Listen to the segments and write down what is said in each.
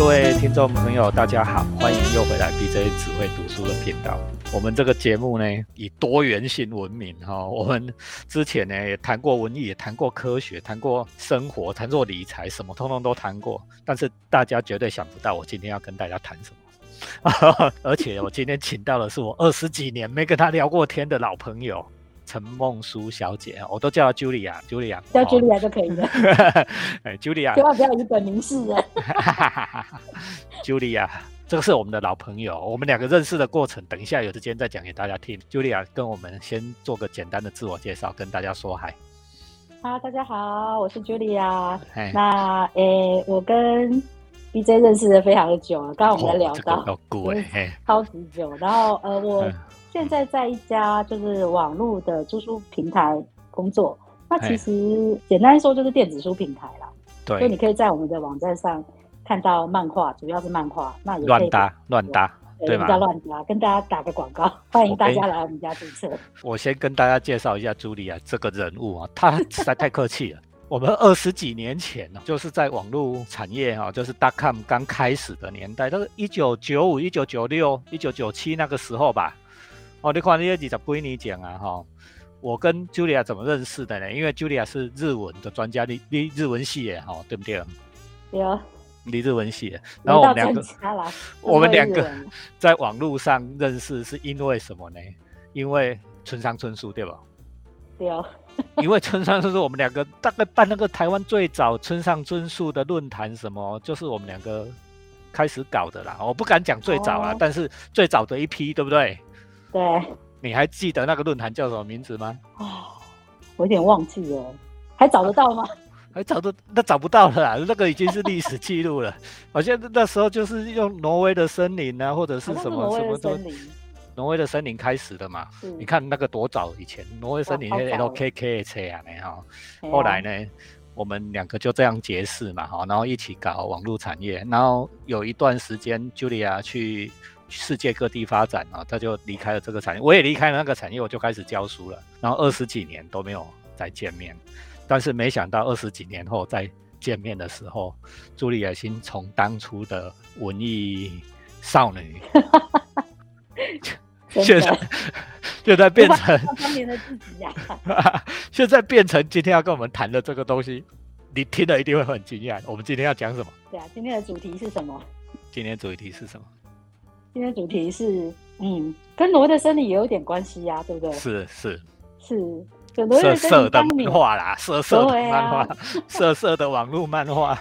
各位听众朋友，大家好，欢迎又回来 BJ 只会读书的频道。我们这个节目呢，以多元性闻名哈。我们之前呢也谈过文艺，也谈过科学，谈过生活，谈过理财，什么通通都谈过。但是大家绝对想不到，我今天要跟大家谈什么。而且我今天请到的是我二十几年没跟他聊过天的老朋友。陈梦淑小姐，我都叫她 Julia，Julia，叫 Julia 就可以了。哎，Julia，千万不要以本名示人。Julia，这个是我们的老朋友，我们两个认识的过程，等一下有时间再讲给大家听。Julia，跟我们先做个简单的自我介绍，跟大家说嗨。哈，大家好，我是 Julia。那诶，我跟 BJ 认识的非常的久了，刚刚我们聊到，超级久。然后呃，我。现在在一家就是网络的租书平台工作，那其实简单说就是电子书平台啦。对，所以你可以在我们的网站上看到漫画，主要是漫画。那也乱搭乱搭，对吗？不要乱搭，跟大家打个广告，欢迎大家来我们家注册。我先跟大家介绍一下朱莉亚这个人物啊，她实在太客气了。我们二十几年前呢，就是在网络产业哈，就是 dot com 刚开始的年代，都是一九九五、一九九六、一九九七那个时候吧。哦，你看那些几只归你讲啊，哈，我跟 Julia 怎么认识的呢？因为 Julia 是日文的专家，你你日文系的哈，对不对？有。你日文系的，然后我们两个，我们两个在网络上认识是因为什么呢？因为村上春树，对吧？有。因为村上春树，我们两个大概办那个台湾最早村上春树的论坛，什么就是我们两个开始搞的啦。我不敢讲最早啊，但是最早的一批，对不对？对，你还记得那个论坛叫什么名字吗？哦，我有点忘记了，还找得到吗？还找得那找不到了啦，那个已经是历史记录了。好像那时候就是用挪威的森林啊，或者是什么什么都，挪威的森林开始的嘛。你看那个多早以前，挪威森林是 LKK 车啊，你哈。后来呢，我们两个就这样结识嘛，哈，然后一起搞网络产业，然后有一段时间，Julia 去。世界各地发展啊，他就离开了这个产业，我也离开了那个产业，我就开始教书了。然后二十几年都没有再见面，但是没想到二十几年后再见面的时候，朱丽叶欣从当初的文艺少女，现在现在变成当年的自己呀，现在变成今天要跟我们谈的这个东西，你听了一定会很惊讶。我们今天要讲什么？对啊，今天的主题是什么？今天主题是什么？今天主题是，嗯，跟挪威的森林也有点关系呀，对不对？是是是，色色的漫画啦，色色的漫画，色色的网络漫画。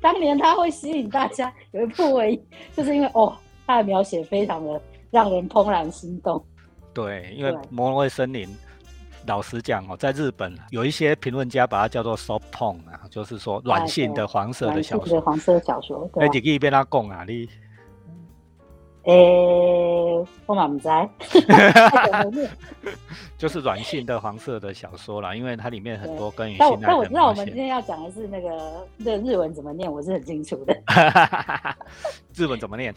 当年他会吸引大家，有一部为就是因为哦，他的描写非常的让人怦然心动。对，因为挪威森林，老实讲哦，在日本有一些评论家把它叫做 soft porn 啊，就是说软性的黄色的小说，黄色小说。那几个被他讲啊，你。诶，我嘛不在，就是软性的黄色的小说啦，因为它里面很多跟但但我知道我们今天要讲的是那个那日文怎么念，我是很清楚的。日文怎么念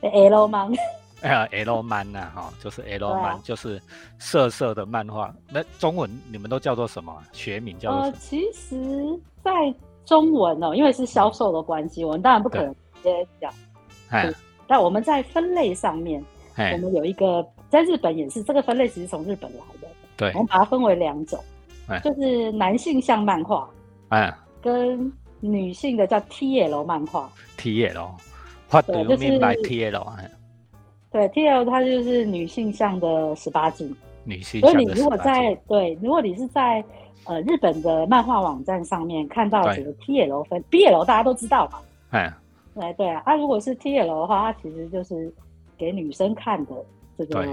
？L 漫，哎，L 漫呐，哈，就是 L 漫，就是色色的漫画。那中文你们都叫做什么？学名叫做？呃，其实，在中文哦，因为是销售的关系，我们当然不可能直接讲。哎。但我们在分类上面，我们有一个在日本也是这个分类，其实从日本来的。对，我们把它分为两种，就是男性向漫画，哎，跟女性的叫 TL 漫画。TL，what do you mean by TL？对，TL 它就是女性向的十八禁。女性，所以你如果在对，如果你是在呃日本的漫画网站上面看到这个 TL 分，BL 大家都知道嘛，哎。哎，对啊，啊，如果是 T L 的话，它其实就是给女生看的这个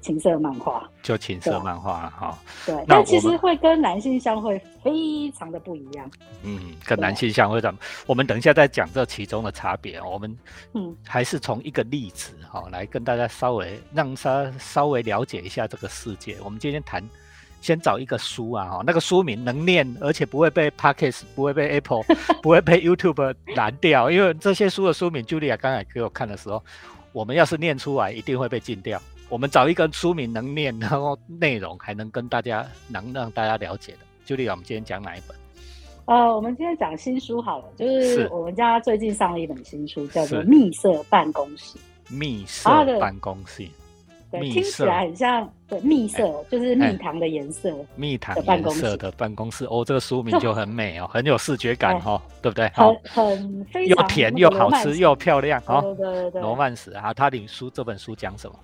情色漫画，就情色漫画哈。对，但其实会跟男性相会非常的不一样。嗯，跟男性相会怎么？我们等一下再讲这其中的差别。我们嗯，还是从一个例子哈来跟大家稍微让他稍微了解一下这个世界。我们今天谈。先找一个书啊，哈，那个书名能念，而且不会被 Pockets，不会被 Apple，不会被 YouTube 拦掉，因为这些书的书名，Julia 刚才给我看的时候，我们要是念出来，一定会被禁掉。我们找一个书名能念，然后内容还能跟大家能让大家了解的，Julia，我们今天讲哪一本？呃，我们今天讲新书好了，就是我们家最近上了一本新书，叫做《密色办公室》。密色办公室。对，听起来很像对蜜色，就是蜜糖的颜色。蜜糖颜色的办公室哦，这个书名就很美哦，很有视觉感哈，对不对？很很非常又甜又好吃又漂亮哈。对对对。罗曼史啊，他领书这本书讲什么？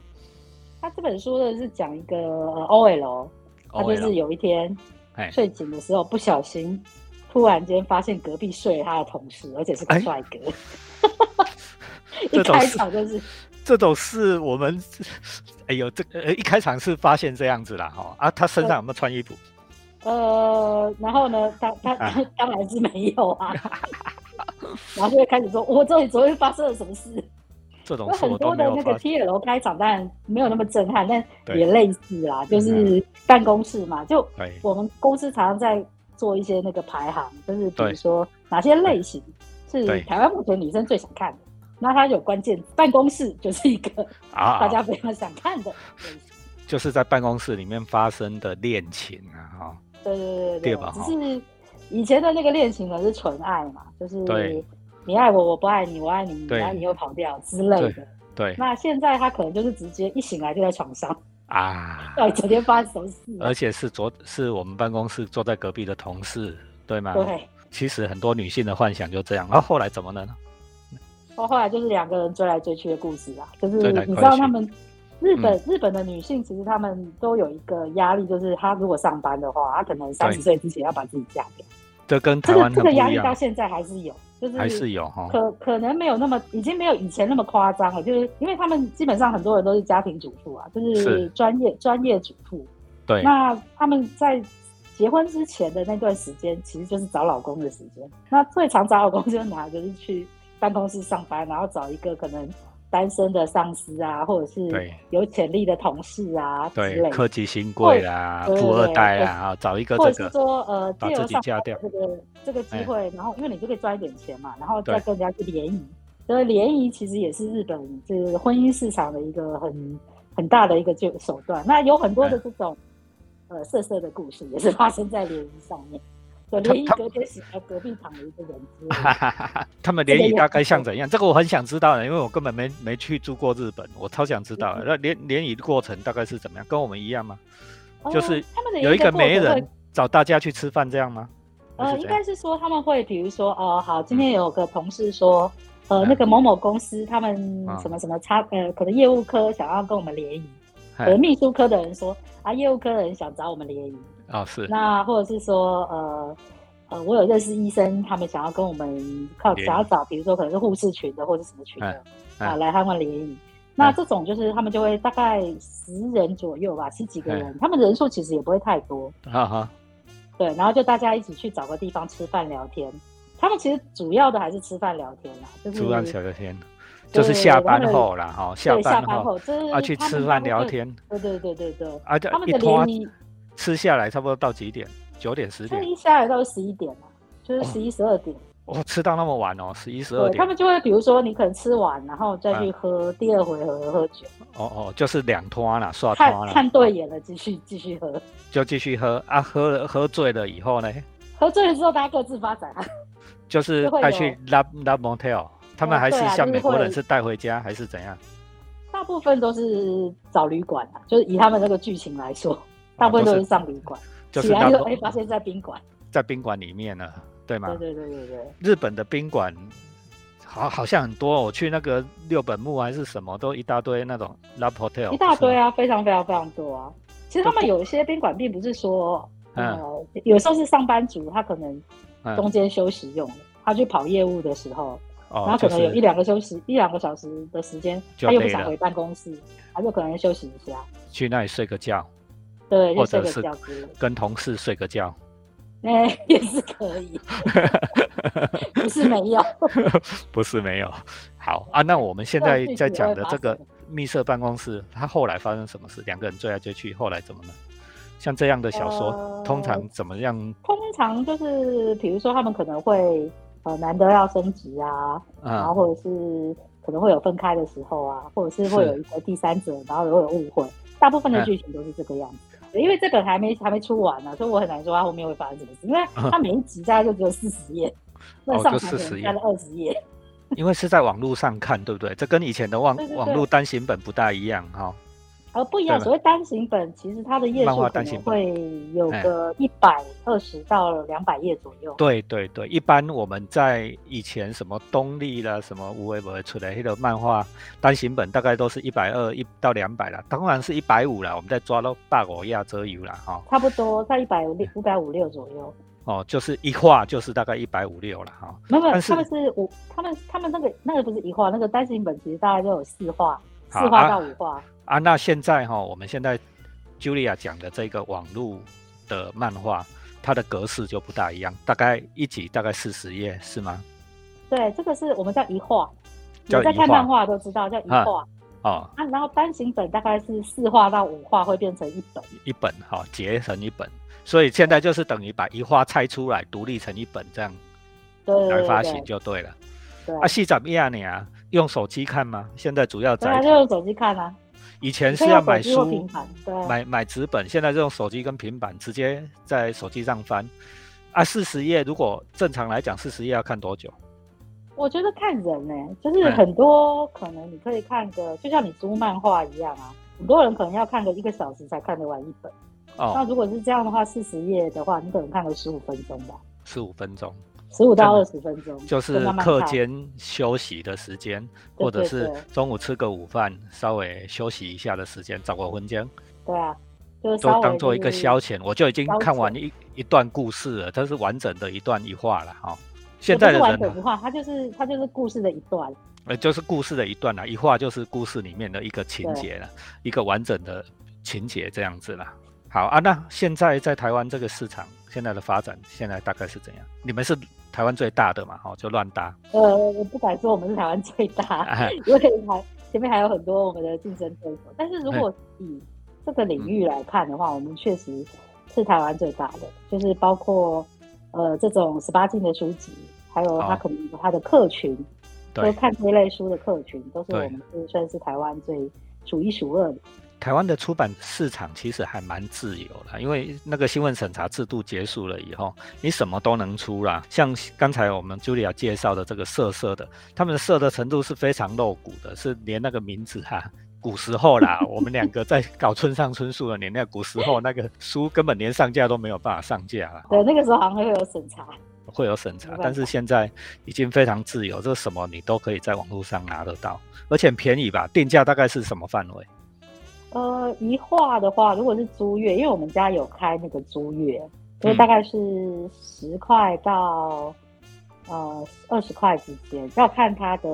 他这本书呢是讲一个 OL，他就是有一天睡醒的时候不小心，突然间发现隔壁睡了他的同事，而且是个帅哥。一开场就是。这种事我们，哎呦，这呃一开场是发现这样子啦哈啊，他身上有没有穿衣服？呃，然后呢，他他 当然是没有啊，然后就会开始说，我这里昨天发生了什么事？这种很多的那个 T L 开场当然没有那么震撼，但也类似啦，就是办公室嘛，就我们公司常常在做一些那个排行，就是比如说哪些类型是台湾目前女生最想看的。那它有关键，办公室 就是一个啊，大家非常想看的，就是在办公室里面发生的恋情啊，哈，对对对对对，只是以前的那个恋情呢是纯爱嘛，就是你爱我我不爱你，我爱你你爱你又跑掉之类的，对。那现在他可能就是直接一醒来就在床上啊，对，昨天发生什么事？而且是昨是我们办公室坐在隔壁的同事，对吗？对。其实很多女性的幻想就这样，然后后来怎么了呢？后后来就是两个人追来追去的故事啊，就是你知道他们日本日本的女性其实他们都有一个压力，就是她如果上班的话，她可能三十岁之前要把自己嫁掉。这跟台湾这个压力到现在还是有，就是还是有哈，可可能没有那么已经没有以前那么夸张了，就是因为他们基本上很多人都是家庭主妇啊，就是专业专业主妇。对，那他们在结婚之前的那段时间，其实就是找老公的时间。那最常找老公就是哪？就是去。办公室上班，然后找一个可能单身的上司啊，或者是有潜力的同事啊，对，科技新贵啦，富二代啊，找一个或者是说呃，把自己嫁掉这个这个机会，然后因为你就可以赚一点钱嘛，然后再跟人家去联谊。所以联谊其实也是日本就是婚姻市场的一个很很大的一个就手段。那有很多的这种呃色色的故事，也是发生在联谊上面。联谊隔天死在隔壁躺的一个人，他们联谊大概像怎样？这个我很想知道的，因为我根本没没去住过日本，我超想知道。那联联谊的过程大概是怎么样？跟我们一样吗？就是有一个媒人找大家去吃饭这样吗？呃，应该是说他们会，比如说，哦，好，今天有个同事说，呃，那个某某公司他们什么什么差，呃，可能业务科想要跟我们联谊，呃，秘书科的人说，啊，业务科的人想找我们联谊。啊，是那或者是说，呃呃，我有认识医生，他们想要跟我们靠想要找，比如说可能是护士群的或者什么群的啊，来他们联谊。那这种就是他们就会大概十人左右吧，十几个人，他们人数其实也不会太多。哈哈。对，然后就大家一起去找个地方吃饭聊天。他们其实主要的还是吃饭聊天啦，就是吃饭聊天，就是下班后啦，哈，下班后啊去吃饭聊天。对对对对对。啊，他们的联谊。吃下来差不多到几点？九点十点。一下来到十一点嘛，就是十一十二点。哦，吃到那么晚哦，十一十二点。他们就会比如说，你可能吃完，然后再去喝第二回合喝酒。哦哦，就是两拖啦，刷看看对眼了，继续继续喝。就继续喝啊，喝了喝醉了以后呢？喝醉了之后，大家各自发展啊。就是带去 love love motel，他们还是像美国人是带回家还是怎样？大部分都是找旅馆啊，就是以他们那个剧情来说。大部分都是上旅馆，起来就哎发现在宾馆，在宾馆里面呢，对吗？对对对对对。日本的宾馆好好像很多，我去那个六本木还是什么，都一大堆那种 love hotel，一大堆啊，非常非常非常多啊。其实他们有一些宾馆并不是说，呃，有时候是上班族他可能中间休息用的，他去跑业务的时候，然后可能有一两个休息一两个小时的时间，他又不想回办公室，他就可能休息一下，去那里睡个觉。对，或者是跟同事睡个觉，哎，也是可以，不是没有，不是没有。好啊，那我们现在在讲的这个密室办公室，它后来发生什么事？两个人追来追去，后来怎么了？像这样的小说，通常怎么样？通常就是，比如说他们可能会呃难得要升职啊，然后或者是可能会有分开的时候啊，或者是会有一个第三者，然后会有误会。大部分的剧情都是这个样子。因为这本还没还没出完呢，所以我很难说它后面会发生什么事，因为它每一集大概就只有四十页，那上传可能加了二十页。因为是在网络上看，对不对？这跟以前的网网络单行本不大一样哈。呃，不一样。所谓单行本，其实它的页数可能会有个一百二十到两百页左右。对对对，一般我们在以前什么东立啦，什么无为不会出来的漫画单行本，大概都是一百二一到两百啦，当然是一百五啦。我们在抓到大国亚洲游啦哈。差不多在一百六五百五六左右。哦，就是一画就是大概一百五六了哈。没有，他们是五，他们他们那个那个不是一画，那个单行本其实大概就有四画，四画到五画。啊，那现在哈，我们现在 Julia 讲的这个网络的漫画，它的格式就不大一样，大概一集大概四十页是吗？对，这个是我们叫一画，你在看漫画都知道叫一画。哦。啊，然后单行本大概是四画到五画会变成一本，一本哈，结成一本。所以现在就是等于把一画拆出来，独立成一本这样来发行就对了。对啊，戏怎么样呢？用手机看吗？现在主要在就用手机看啊。以前是要买书，买买纸本，现在就用手机跟平板直接在手机上翻。啊，四十页如果正常来讲，四十页要看多久？我觉得看人呢，就是很多可能你可以看个，就像你租漫画一样啊，很多人可能要看个一个小时才看得完一本。哦，那如果是这样的话，四十页的话，你可能看个十五分钟吧。十五分钟，十五到二十分钟，就是课间休息的时间，或者是中午吃个午饭，稍微休息一下的时间，找个分间。对啊，就都当做一个消遣，我就已经看完一一段故事了，它是完整的一段一画了哈。现在的完整一画，它就是它就是故事的一段，呃，就是故事的一段了，一画就是故事里面的一个情节了，一个完整的情节这样子了。好啊，那现在在台湾这个市场现在的发展，现在大概是怎样？你们是台湾最大的嘛？哦，就乱搭。呃，我不敢说我们是台湾最大，因为还前面还有很多我们的竞争对手。但是如果以这个领域来看的话，我们确实是台湾最大的，就是包括呃这种十八禁的书籍，还有他可能他的客群，就看这类书的客群，都是我们是算是台湾最数一数二的。台湾的出版市场其实还蛮自由的，因为那个新闻审查制度结束了以后，你什么都能出啦。像刚才我们 Julia 介绍的这个色色的，他们的色的程度是非常露骨的，是连那个名字哈，古时候啦，我们两个在搞村上春树的年代，古时候那个书根本连上架都没有办法上架了。对，那个时候好像会有审查，会有审查，但是现在已经非常自由，这什么你都可以在网络上拿得到，而且便宜吧？定价大概是什么范围？呃，一画的话，如果是租月，因为我们家有开那个租月，所以大概是十块到呃二十块之间，要看它的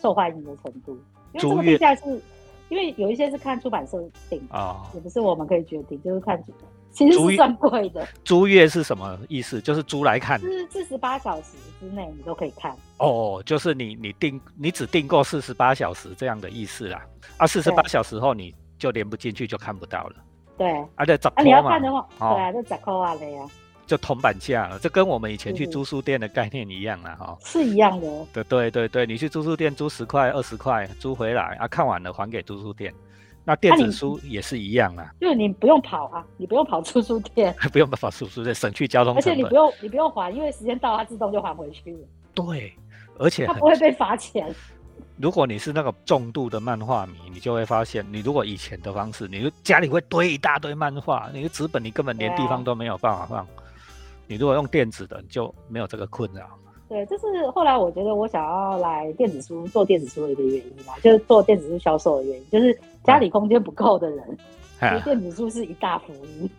受欢迎的程度。租月价是，因为有一些是看出版社定啊，也不是我们可以决定，就是看其实是算贵的。租月是什么意思？就是租来看，是四十八小时之内你都可以看。哦，就是你你订你只订购四十八小时这样的意思啦。啊，四十八小时后你。就连不进去就看不到了。对，而且啊，你要看的话，对啊，就十块啊的呀。就铜板价了，这跟我们以前去租书店的概念一样了哈。是一样的。对对对对，你去租书店租十块二十块租回来啊，看完了还给租书店。那电子书也是一样啊。就是你不用跑啊，你不用跑租书店，不用跑租书店，省去交通。而且你不用你不用还，因为时间到它自动就还回去了。对，而且它不会被罚钱。如果你是那个重度的漫画迷，你就会发现，你如果以前的方式，你就家里会堆一大堆漫画，你的纸本你根本连地方都没有办法放。你如果用电子的，你就没有这个困扰。对，这是后来我觉得我想要来电子书做电子书的一个原因嘛，就是做电子书销售的原因，就是家里空间不够的人，电子书是一大福音。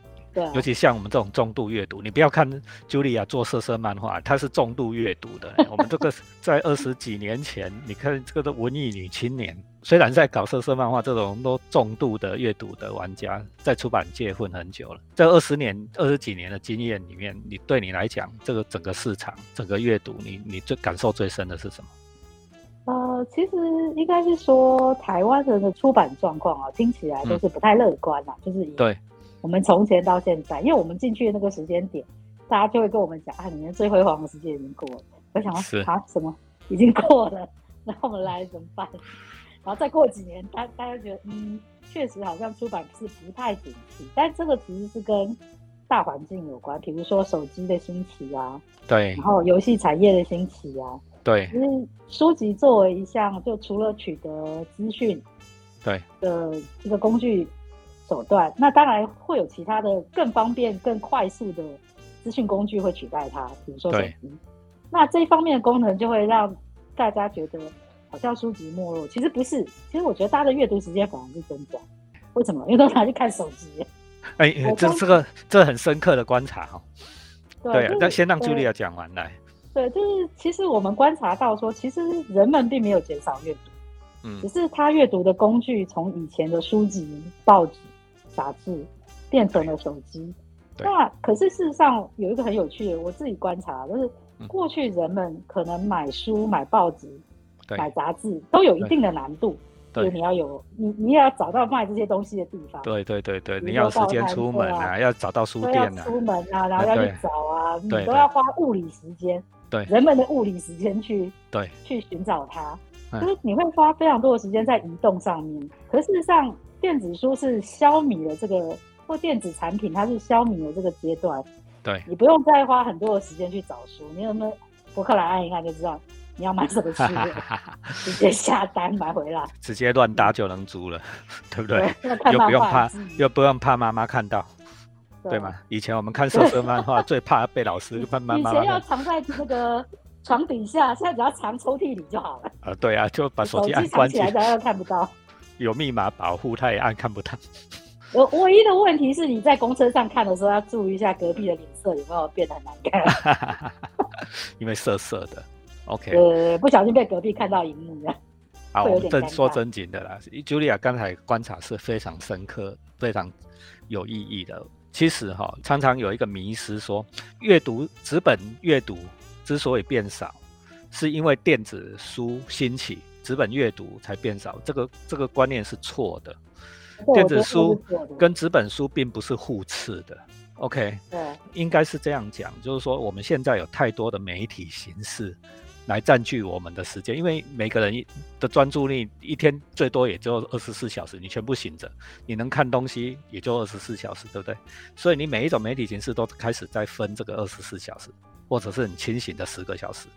尤其像我们这种重度阅读，你不要看茱莉亚做色色漫画，她是重度阅读的。我们这个在二十几年前，你看这个的文艺女青年，虽然在搞色色漫画这种都重度的阅读的玩家，在出版界混很久了。这二十年、二十几年的经验里面，你对你来讲，这个整个市场、整个阅读，你你最感受最深的是什么？呃，其实应该是说台湾人的出版状况啊，听起来都是不太乐观啦，就是对。我们从前到现在，因为我们进去的那个时间点，大家就会跟我们讲啊，你们最辉煌的时间已经过了。我想说啊，什么已经过了？那我们来怎么办？然后再过几年，大大家觉得嗯，确确实好像出版是不太景气，但这个其实是跟大环境有关，比如说手机的兴起啊，对，然后游戏产业的兴起啊，对，其实书籍作为一项，就除了取得资讯，对的一个工具手段，那当然会有其他的更方便、更快速的资讯工具会取代它，比如说手机。那这一方面的功能就会让大家觉得好像书籍没落，其实不是，其实我觉得大家的阅读时间反而是增加。为什么？因为都拿去看手机。哎，这这个这很深刻的观察哈。对，那先让朱莉亚讲完来。对，就是其实我们观察到说，其实人们并没有减少阅读，嗯，只是他阅读的工具从以前的书籍、报纸、杂志变成了手机。那可是事实上有一个很有趣的，我自己观察，就是过去人们可能买书、买报纸、买杂志都有一定的难度。对你要有你，你也要找到卖这些东西的地方。对对对对，你要时间出门啊，要找到书店啊，出门啊，然后要去找啊，你都要花物理时间。对，人们的物理时间去对去寻找它，就是你会花非常多的时间在移动上面。可事实上，电子书是消弭了这个，或电子产品它是消弭了这个阶段。对，你不用再花很多的时间去找书，你有没有博客来按一按就知道。你要买什么书？直接下单买回来，直接乱搭就能租了，对不对？又不用怕，又不用怕妈妈看到，对吗？以前我们看色色漫画，最怕被老师妈妈。以前要藏在那个床底下，现在只要藏抽屉里就好了。呃，对啊，就把手机按关起来，大家看不到。有密码保护，他也按看不到。我唯一的问题是，你在公车上看的时候，要注意一下隔壁的脸色有没有变得很难看，因为涩涩的。OK，呃，不小心被隔壁看到荧幕了，好，我们正说正经的啦。Julia 刚才观察是非常深刻、非常有意义的。其实哈，常常有一个迷思说，阅读纸本阅读之所以变少，是因为电子书兴起，纸本阅读才变少。这个这个观念是错的，电子书跟纸本书并不是互斥的。OK，对，应该是这样讲，就是说我们现在有太多的媒体形式。来占据我们的时间，因为每个人的专注力一天最多也就二十四小时，你全部醒着，你能看东西也就二十四小时，对不对？所以你每一种媒体形式都开始在分这个二十四小时，或者是很清醒的十个小时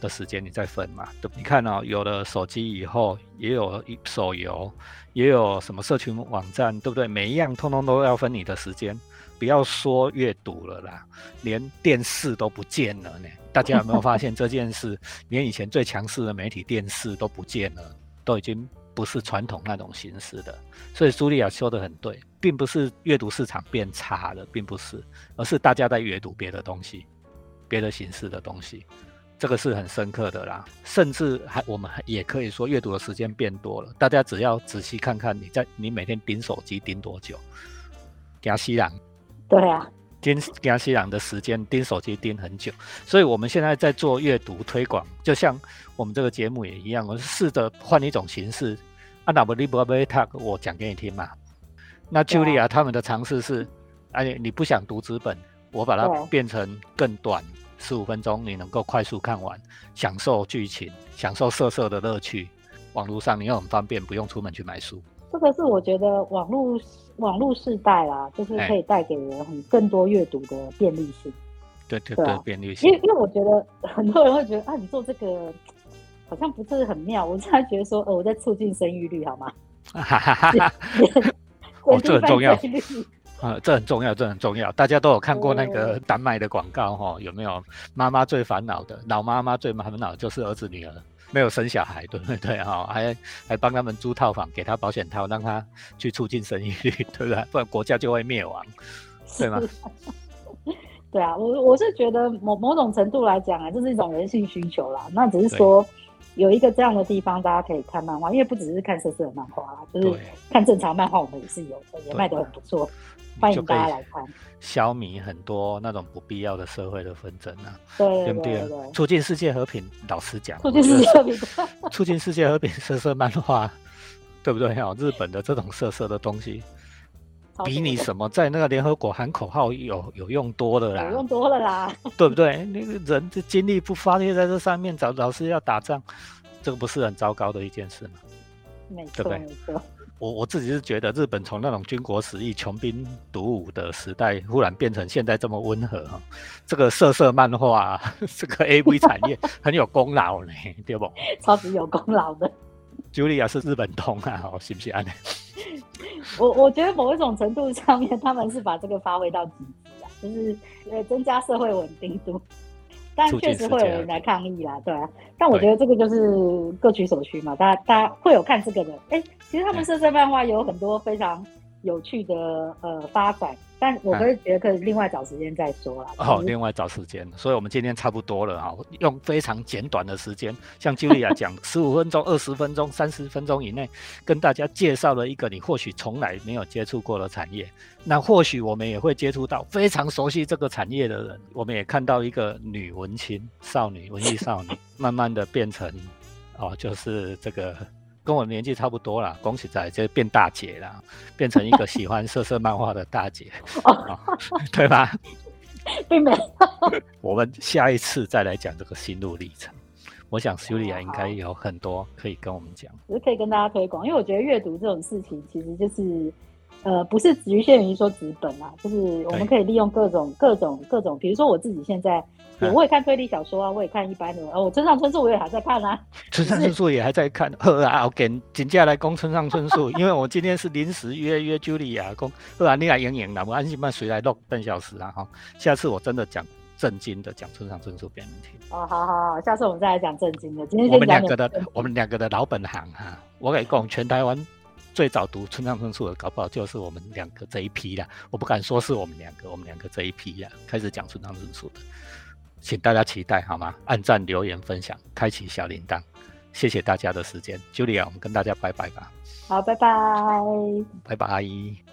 的时间，你再分嘛？对，你看哦，有了手机以后，也有手游，也有什么社群网站，对不对？每一样通通都要分你的时间。不要说阅读了啦，连电视都不见了呢。大家有没有发现这件事？连以前最强势的媒体电视都不见了，都已经不是传统那种形式的。所以苏利亚说的很对，并不是阅读市场变差了，并不是，而是大家在阅读别的东西，别的形式的东西。这个是很深刻的啦。甚至还我们也可以说，阅读的时间变多了。大家只要仔细看看，你在你每天盯手机盯多久？加西朗。对啊，盯加西朗的时间盯手机盯很久，所以我们现在在做阅读推广，就像我们这个节目也一样，我试着换一种形式。啊，那不利不贝塔，我讲给你听嘛。那 Julia 他们的尝试是，哎，你不想读纸本，我把它变成更短，十五分钟，你能够快速看完，享受剧情，享受色色的乐趣。网络上你又很方便，不用出门去买书。这个是我觉得网络网络时代啦，就是可以带给人很更多阅读的便利性。对对对，便利性。因为因为我觉得很多人会觉得啊，你做这个好像不是很妙。我突然觉得说，呃，我在促进生育率，好吗？哈哈哈哈哦，这很重要。啊，这很重要，这很重要。大家都有看过那个丹麦的广告哈？有没有？妈妈最烦恼的，老妈妈最烦恼就是儿子女儿。没有生小孩，对不对？哈，还还帮他们租套房，给他保险套，让他去促进生育率，对不对？不然国家就会灭亡，对吗？对啊，我我是觉得某某种程度来讲啊，这是一种人性需求啦。那只是说有一个这样的地方，大家可以看漫画，因为不只是看色色的漫画啦，就是看正常漫画，我们也是有的，也卖的很不错。欢迎大家来看，消弭很多那种不必要的社会的纷争啊，对不对？促进世界和平，老实讲，促进世界和平，促进世界和平，色色漫画，对不对？哈，日本的这种色色的东西，比你什么在那个联合国喊口号有有用多了啦，有用多了啦，对不对？那个人的精力不发泄在这上面，找老师要打仗，这个不是很糟糕的一件事吗？没错，没错。我我自己是觉得日本从那种军国主义、穷兵黩武的时代，忽然变成现在这么温和哈，这个色色漫画，这个 A V 产业很有功劳呢，对不？超级有功劳的。Julia 是日本通啊，是不是安？我我觉得某一种程度上面，他们是把这个发挥到极致啊，就是呃增加社会稳定度。但确实会有人来抗议啦，对啊。但我觉得这个就是各取所需嘛，大家大家会有看这个的。哎，其实他们色色漫画有很多非常有趣的呃发展。但我会觉得可以另外找时间再说了。哦，另外找时间，所以我们今天差不多了哈，用非常简短的时间，像 Julia 讲，十五分钟、二十分钟、三十分钟以内，跟大家介绍了一个你或许从来没有接触过的产业。那或许我们也会接触到非常熟悉这个产业的人，我们也看到一个女文青少女、文艺少女，慢慢的变成哦，就是这个。跟我年纪差不多啦，恭喜仔就变大姐啦，变成一个喜欢色色漫画的大姐，对吧？并没有。我们下一次再来讲这个心路历程。我想修丽亚应该有很多可以跟我们讲，只是可以跟大家推广，因为我觉得阅读这种事情其实就是。呃，不是局限于说纸本啊，就是我们可以利用各种各种各种，比如说我自己现在，我也看推理小说啊，我也看一般的，哦，我村上春树我也还在看啊，村上春树也还在看，呵啊，我跟请假来攻村上春树，因为我今天是临时约约 Julia 攻，不然你来演演啦，我安心办谁来录半小时啊哈，下次我真的讲正经的讲村上春树给你们听。哦，好好好，下次我们再来讲正经的，今天我们两个的我们两个的老本行哈，我给讲全台湾。最早读村上春树的，搞不好就是我们两个这一批啦。我不敢说是我们两个，我们两个这一批呀，开始讲村上春树的，请大家期待好吗？按赞、留言、分享，开启小铃铛，谢谢大家的时间。Julia，我们跟大家拜拜吧。好，拜拜，拜拜。